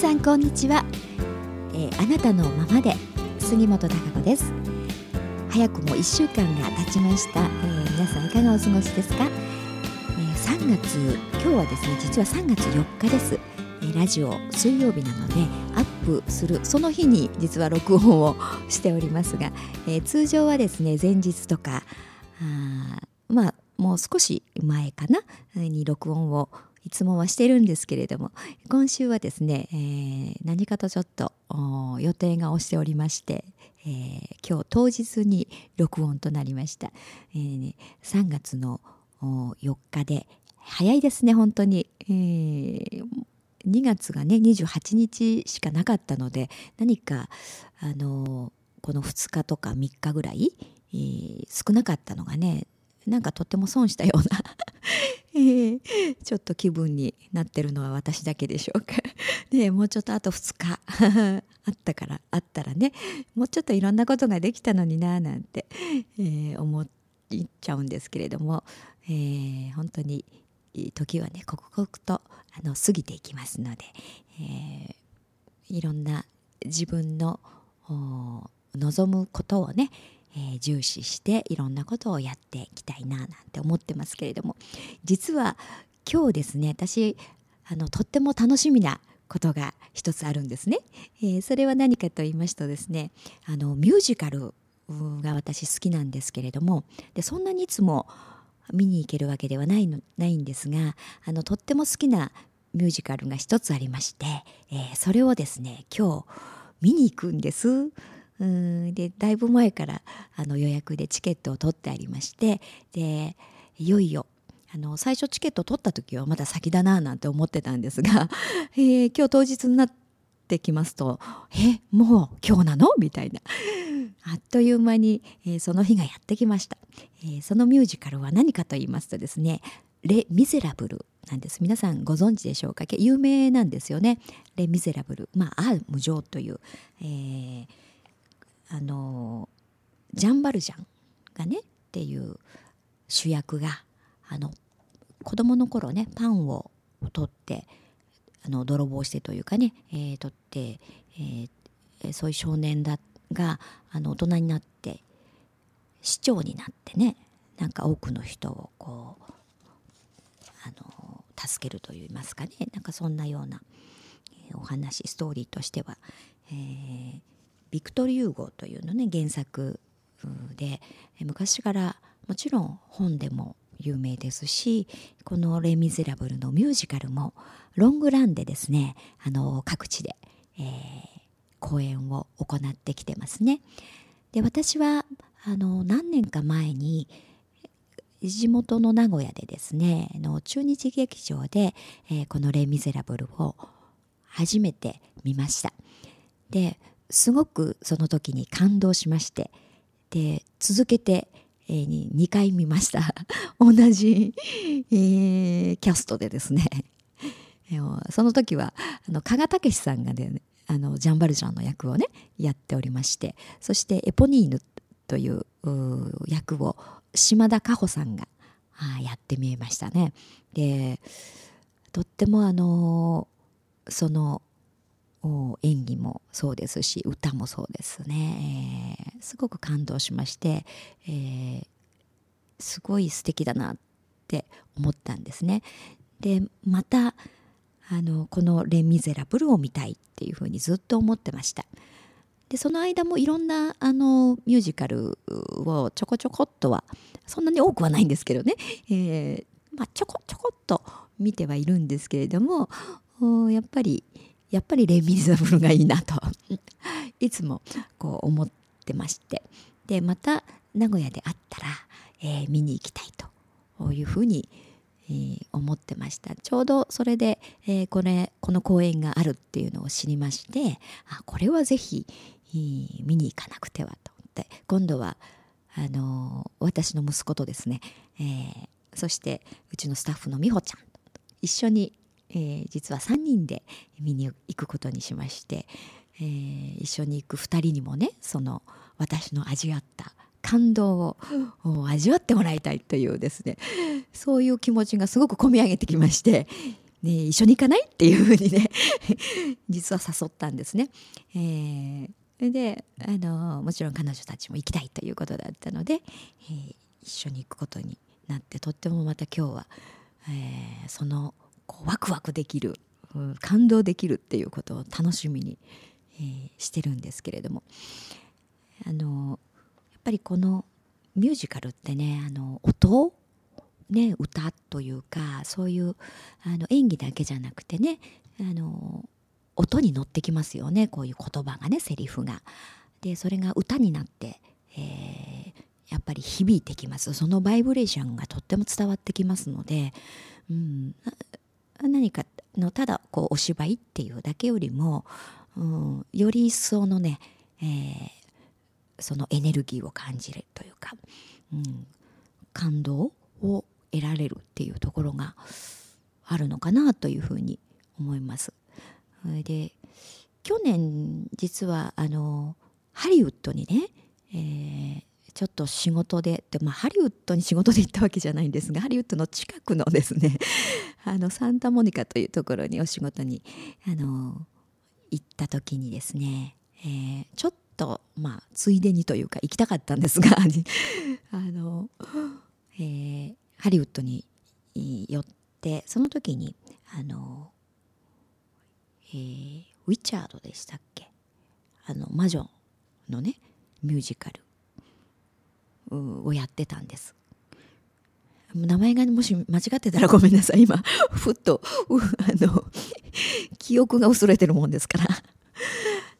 さんこんにちは、えー、あなたのままで杉本孝子です。早くも1週間が経ちました、えー、皆さんいかがお過ごしですか、えー、3月今日はですね実は3月4日です。えラジオ水曜日なのでアップするその日に実は録音をしておりますが、えー、通常はですね前日とかあまあもう少し前かな？に録音をいつもはしてるんですけれども今週はですね、えー、何かとちょっと予定が押しておりまして、えー、今日当日に録音となりました、えー、3月の4日で早いですね本当に、えー、2月がね28日しかなかったので何かあのこの2日とか3日ぐらい、えー、少なかったのがねなんかとっても損したようなー、ちょっと気分になってるのは私だけでしょうか。ねもうちょっとあと2日 あったからあったらね。もうちょっといろんなことができたのにななんて、えー、思っちゃうんですけれども、えー、本当に時はね刻々とあの過ぎていきますので、えー、いろんな自分の望むことをねえー、重視していろんなことをやっていきたいななんて思ってますけれども実は今日ですね私あのとっても楽しみなことが一つあるんですね、えー、それは何かと言いますとですねあのミュージカルが私好きなんですけれどもでそんなにいつも見に行けるわけではないのないんですがあのとっても好きなミュージカルが一つありまして、えー、それをですね今日見に行くんです。うん。でだいぶ前からあの予約でチケットを取ってありましてでいよいよあの最初チケット取った時はまだ先だななんて思ってたんですが、えー、今日当日になってきますと「えもう今日なの?」みたいな。あっという間に、えー、その日がやってきました、えー、そのミュージカルは何かと言いますとですね「レ・ミゼラブル」なんです。皆さんご存知でしょうか？有名なんですよね「レ・ミゼラブル」まあ「ア無常」という、えーあのジャン・バルジャンがねっていう主役があの子供の頃ねパンを取ってあの泥棒してというかね、えー、取って、えー、そういう少年だがあの大人になって市長になってねなんか多くの人をこうあの助けるといいますかねなんかそんなようなお話ストーリーとしては、えー、ビクトリ・ユーゴというのね原作で昔からもちろん本でも有名ですしこの「レ・ミゼラブル」のミュージカルもロングランでですねあの各地で、えー、公演を行ってきてますね。で私はあの何年か前に地元の名古屋でですねの中日劇場で、えー、この「レ・ミゼラブル」を初めて見ました。ですごくその時に感動しましてで続けて、えー、2回見ました 同じ、えー、キャストでですね その時はあの加賀武さんがねあのジャンバルジャンの役をねやっておりましてそしてエポニーヌという役を島田加穂さんがやってみえましたね。でとってもあのその演技もそうですし歌もそうですね、えー、すごく感動しまして、えー、すごい素敵だなって思ったんですね。でまたあのこの「レ・ミゼラブル」を見たいっていうふうにずっと思ってました。でその間もいろんなあのミュージカルをちょこちょこっとはそんなに多くはないんですけどね、えーまあ、ちょこちょこっと見てはいるんですけれどもやっぱりやっぱりレ・ミゼブルがいいなと。いつもこう思ってまして。でまた名古屋であったら、えー、見に行きたいというふうに、えー、思ってました。ちょうどそれで、えー、これこの公演があるっていうのを知りましてあこれはぜひ、見に行かなくてはと思って。今度はあの私の息子とですね、えそしてうちのスタッフの美穂ちゃんと一緒にえー、実は3人で見に行くことにしまして、えー、一緒に行く2人にもねその私の味わった感動を味わってもらいたいというですねそういう気持ちがすごく込み上げてきましてね、一緒に行かないっていうふうにね 実は誘ったんですね。えー、であのもちろん彼女たちも行きたいということだったので、えー、一緒に行くことになってとってもまた今日は、えー、そのこうワクワクできる感動できるっていうことを楽しみに、してるんですけれども。あのやっぱりこのミュージカルってねあの音ね、歌というかそういうあの演技だけじゃなくてねあの音に乗ってきますよね。こういう言葉がねセリフが。でそれが歌になって、えー、やっぱり響いてきます。そのバイブレーションがとっても伝わってきますので、うん、何かのただこうお芝居っていうだけよりも、うん、より一層のね、えー、そのエネルギーを感じるというか、うん、感動を得られるっていうところがあるのかなというふうに思います。で去年実はあのハリウッドにね、えー、ちょっと仕事でで、まあ、ハリウッドに仕事で行ったわけじゃないんですが ハリウッドの近くのですね あのサンタモニカというところにお仕事にあの行った時にですね、えー、ちょっとまあついでにというか行きたかったんですが あの、えー、ハリウッドに寄ってその時にあの、えー、ウィチャードでしたっけ？あの魔女のねミュージカル。をやってたんです。名前がもし間違ってたらごめんなさい。今ふっとあの記憶が薄れてるもんですから。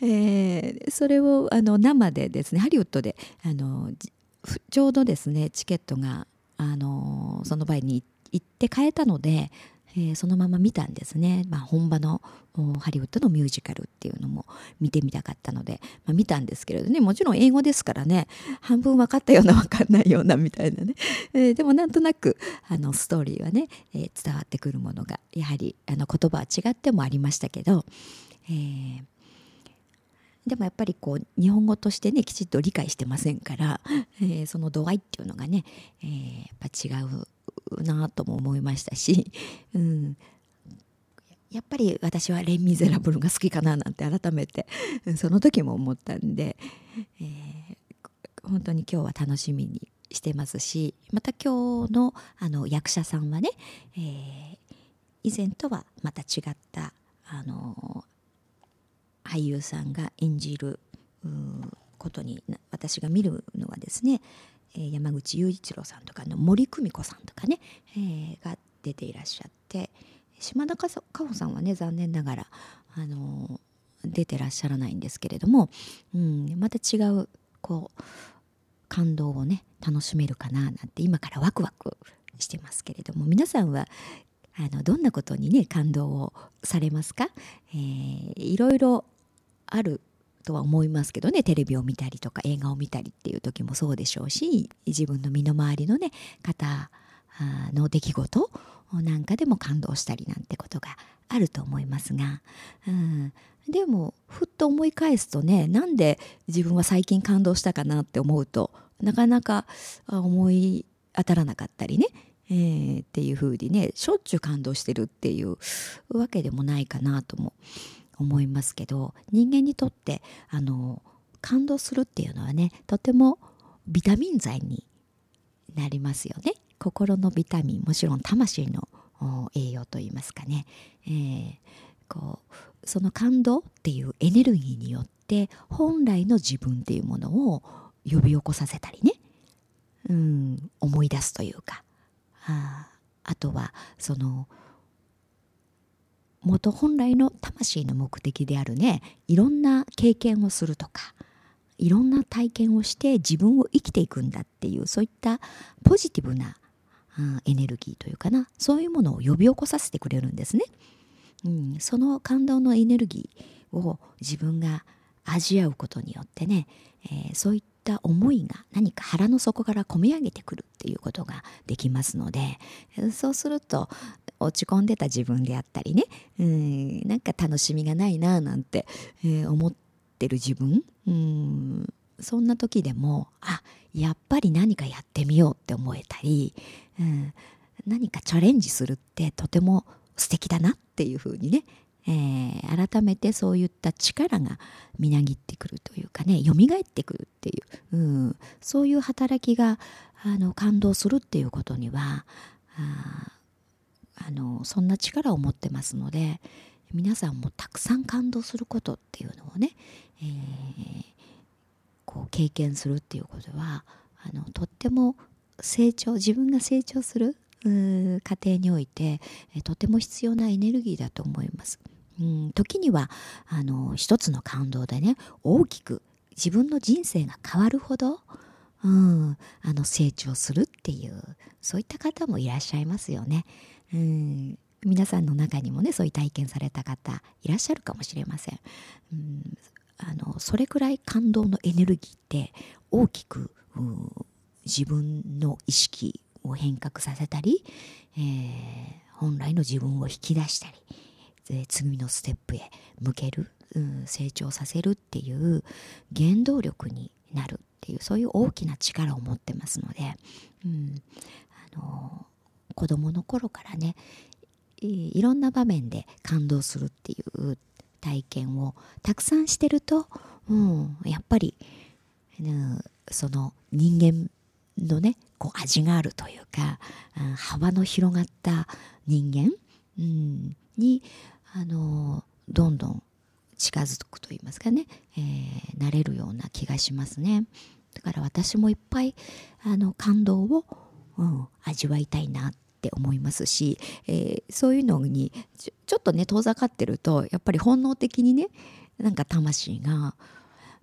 えー、それをあの生でですねハリウッドであのちょうどですねチケットがあのその場合に行って変えたので、えー、そのまま見たんですね、まあ、本場のハリウッドのミュージカルっていうのも見てみたかったので、まあ、見たんですけれどね。もちろん英語ですからね。半分分かったような分かんないようなみたいなね、えー、でもなんとなくあのストーリーはね、えー、伝わってくるものがやはりあの言葉は違ってもありましたけど、えー、でもやっぱりこう日本語としてねきちっと理解してませんから、えー、その度合いっていうのがね、えー、やっぱ違うなとも思いましたし、うん、やっぱり私は「レン・ミゼラブル」が好きかななんて改めてその時も思ったんで、えー、本当に今日は楽しみにしてますしまた今日のあの役者さんはね、えー、以前とはまた違ったあの俳優さんが演じることに私が見るのはですね、え、山口雄一郎さんとかの森久美子さんとかね、えー、が出ていらっしゃって島田佳穂さんはね残念ながら、あの、出てらっしゃらないんですけれども、うん、また違うこう感動をね楽しめるかななんて今からワクワクしてますけれども皆さんはあのどんなことにね感動をされますか、えー、いろいろあるとは思いますけどねテレビを見たりとか映画を見たりっていう時もそうでしょうし自分の身の回りのね方の出来事なんかでも感動したりなんてことがあると思いますが、うん、でもふっと思い返すとねなんで自分は最近感動したかなって思うとなかなか思い当たらなかったりね、えー、っていうふうにねしょっちゅう感動してるっていうわけでもないかなとも思いますけど人間にとってあの感動するっていうのはねとてもビタミン剤になりますよね。心のビタミンもちろん魂の栄養といいますかね、えー、こうその感動っていうエネルギーによって本来の自分っていうものを呼び起こさせたりね、うん、思い出すというか。ああとはその元本来の魂の目的であるねいろんな経験をするとかいろんな体験をして自分を生きていくんだっていうそういったポジティブな、うん、エネルギーというかなそういうものを呼び起こさせてくれるんですね。うん、その感動のエネルギーを自分が味わうことによってね、えー、そういった思いが何か腹の底から込み上げてくるっていうことができますのでそうすると落ち込んでた自分であったりねうんなんか楽しみがないななんて、えー、思ってる自分うんそんな時でもあやっぱり何かやってみようって思えたり、うん、何かチャレンジするってとても素敵だなっていうふうにね、えー、改めてそういった力がみなぎってくるというかね蘇ってくるっていう、うん、そういう働きがあの感動するっていうことにはああのそんな力を持ってますので皆さんもたくさん感動することっていうのをね、えー、こう経験するっていうことはあのとっても成長自分が成長する過程において、とても必要なエネルギーだと思います。うん、時にはあの一つの感動でね大きく自分の人生が変わるほど、うん、あの成長するっていうそういった方もいらっしゃいますよね。うん、皆さんの中にもねそういう体験された方いらっしゃるかもしれません。うん、あのそれくらい感動のエネルギーって大きく、うん、自分の意識を変革させたり、えー、本来の自分を引き出したり、次のステップへ向ける、うん、成長させるっていう原動力になるっていうそういう大きな力を持ってますので、うん、あの子供の頃からねいろんな場面で感動するっていう体験をたくさんしてると、うん、やっぱり、うん、その人間のねこう味があるというか、うん、幅の広がった人間、うん、にあのどんどん近づくと言いますかね、えー、なれるような気がしますね。だから私もいっぱいあの感動を、うん、味わいたいなって思いますし、えー、そういうのにちょっとね遠ざかってるとやっぱり本能的にねなんか魂が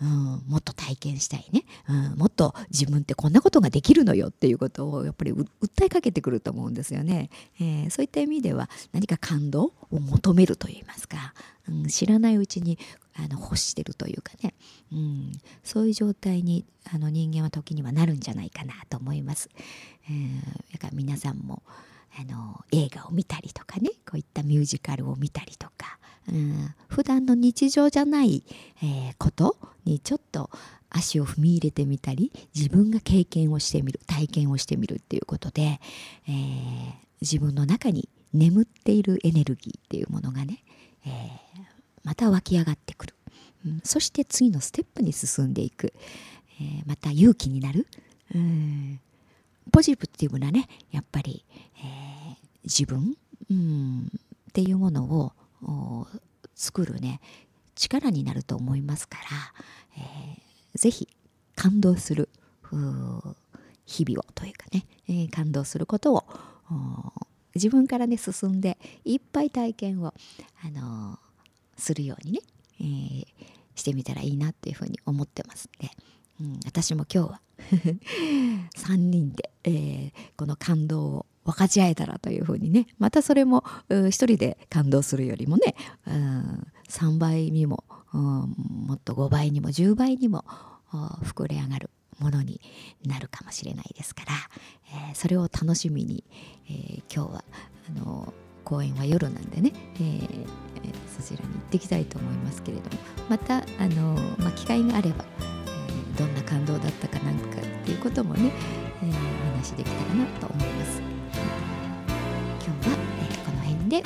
うん、もっと体験したいね、うん、もっと自分ってこんなことができるのよっていうことをやっぱり訴えかけてくると思うんですよね、えー、そういった意味では何か感動を求めるといいますか、うん、知らないうちにあの欲してるというかね、うん、そういう状態にあの人間は時にはなるんじゃないかなと思います、えー、だから皆さんもあの映画を見たりとかね。こういったミュージカルを見たりとか、うん、普段の日常じゃない、えー、ことにちょっと足を踏み入れてみたり自分が経験をしてみる体験をしてみるっていうことで、えー、自分の中に眠っているエネルギーっていうものがね、えー、また湧き上がってくる、うん、そして次のステップに進んでいく、えまた勇気になる、うん。ポジティブなねやっぱり、え、自分、うん、っていうものを作るね力になると思いますから、えー、ぜひ感動する日々をというかね、えー、感動することを自分からね進んでいっぱい体験を、あのー、するようにね、えー、してみたらいいなっていうふうに思ってますんで、うん、私も今日は3人で、えー、この感動を分かち合えたらというふうにねまたそれも一人で感動するよりもね、うん、3倍にも、もっと5倍にも10倍にも膨れ上がるものになるかもしれないですから、えー、それを楽しみに、えー、今日はあの公演は夜なんでね、えー、そちらに行ってきたいと思いますけれどもまたあの、まあ、機会があればどんな感動だったかなんかっていうこともね、え、お話しできたらなと思います。今日は、えー、この辺で